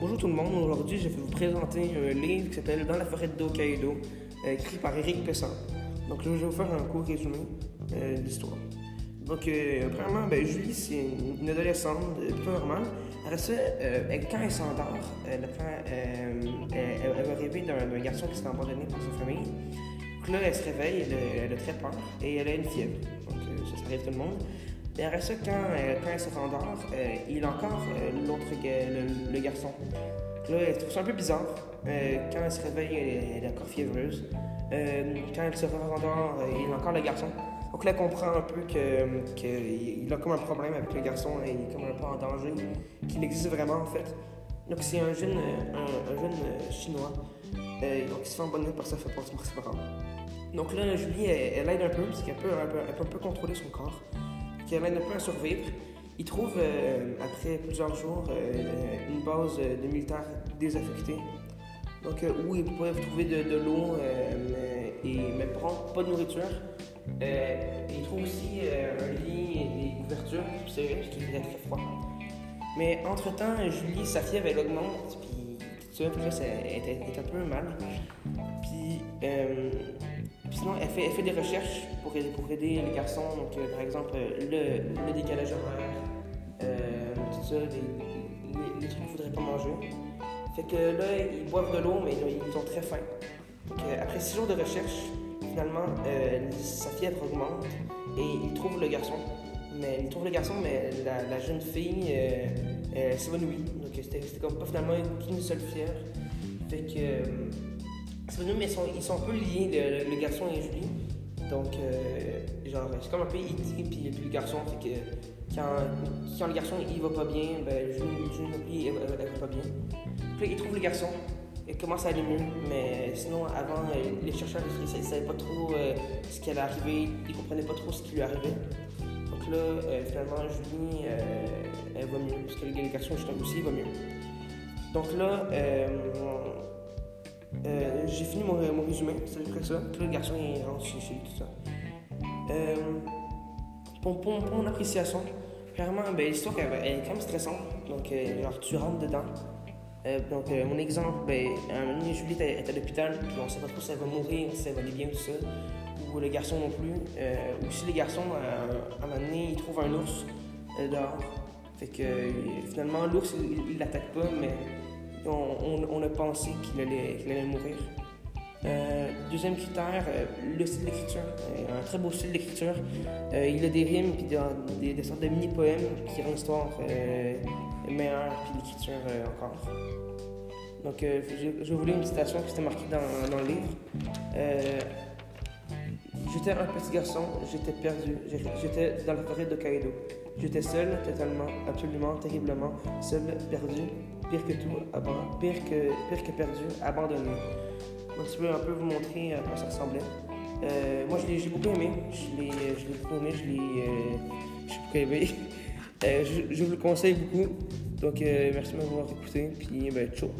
Bonjour tout le monde, aujourd'hui je vais vous présenter un livre qui s'appelle Dans la forêt de Hokkaido, euh, écrit par Eric Pessan. Donc je vais vous faire un court résumé euh, de l'histoire. Donc euh, premièrement, ben, Julie c'est une, adolescente euh, plutôt normale. Après ça, quand elle s'endort, elle, va rêver d'un garçon qui s'est abandonné par sa famille. Donc là elle se réveille, elle, a- très peur et elle a une fièvre. Donc ça, ça arrive tout le monde. Et après ça, quand, euh, elle se rendort, euh, il a encore euh, l'autre, le, garçon. Là, elle trouve ça un peu bizarre. Euh, quand elle se réveille, elle, est- encore fiévreuse. Euh, quand elle se rendort, euh, il a encore le garçon. Donc là, elle comprend un peu que- qu'il a comme un problème avec le garçon et il est comme un peu en danger, qu'il existe vraiment en fait. Donc c'est un jeune, euh, un, un jeune euh, chinois. Euh, donc il se fait abandonner par sa, ses parents. Donc là, Julie, elle, aide un peu parce qu'elle peut, peut un peu contrôler son corps. Qu'elle aide un peu à survivre. Il trouve, euh, après plusieurs jours, euh, une base euh, de militaires désaffectée. Donc, où ils peuvent trouver de, l'eau, et, mais pas, pas de nourriture. Euh, il trouve aussi un lit et des couvertures, c'est vrai, parce qu'il faisait très froid. Mais entre-temps, Julie, sa fièvre, elle augmente, puis tout ça, puis là, est, un peu mal. Puis, sinon, elle fait, elle fait des recherches pour aider, pour aider les garçons. Donc, euh, par exemple, euh, le, le décalage horaire, euh, tout ça, les, les, trucs qu'il ne faudrait pas manger. Fait que là, ils boivent de l'eau, mais là, ils ont très faim. Après six jours de recherche, finalement, sa fièvre augmente et ils trouvent le garçon. Mais ils trouvent le garçon, mais la, jeune fille s'évanouit. Donc, c'était c'était comme pas finalement qu'une seule fièvre. Fait que. Mais ils sont, ils sont un peu liés, le, le garçon et Julie. Donc, euh, genre, c'est comme un peu E.T. puis, puis le garçon. Fait que quand, le garçon il va pas bien, ben Julie, Julie va pas bien. Puis il trouve le garçon. Il commence à aller mieux, mais sinon, avant, euh, les chercheurs ils savaient pas trop euh, ce qui allait arriver, ils comprenaient pas trop ce qui lui arrivait. Donc là, finalement, Julie, elle va mieux, parce que le garçon justement aussi, il va mieux. Donc là, euh, j'ai fini mon, mon résumé, c'est près ça. Là, le garçon, il rentre chez, chez lui, tout ça. Euh, pour, pour- pour mon appréciation, clairement, ben, l'histoire, elle, est quand même stressante. Donc, euh, tu rentres dedans. Euh, donc, mon exemple, ben, un moment Julie est, est à l'hôpital, puis on sait pas trop si elle va mourir, si elle va aller bien, tout ça. Ou le garçon non plus. Ou si les garçons, à, un moment donné, ils trouvent un ours dehors. Fait que finalement, l'ours, il l'attaque pas, mais on, a pensé qu'il allait, mourir. Euh, deuxième critère, euh, le style d'écriture. Euh, un très beau style d'écriture. Il a des rimes puis des, sortes de mini-poèmes qui rendent l'histoire meilleure puis l'écriture encore. Donc, je, voulais une citation qui était marquée dans, le livre. J'étais un petit garçon, j'étais perdu, j'étais dans la forêt de Kaido. J'étais seul, totalement, absolument, terriblement, seul, perdu, pire que tout, pire que, pire que perdu, abandonné. Donc, je peux un peu vous montrer à quoi ça ressemblait. Euh, moi, je l'ai j'ai beaucoup aimé. Je l'ai je l'ai beaucoup aimé. Je l'ai euh, j'ai beaucoup aimé. Euh, je, je vous le conseille beaucoup. Donc, euh, merci de m'avoir écouté. Puis, ben, ciao.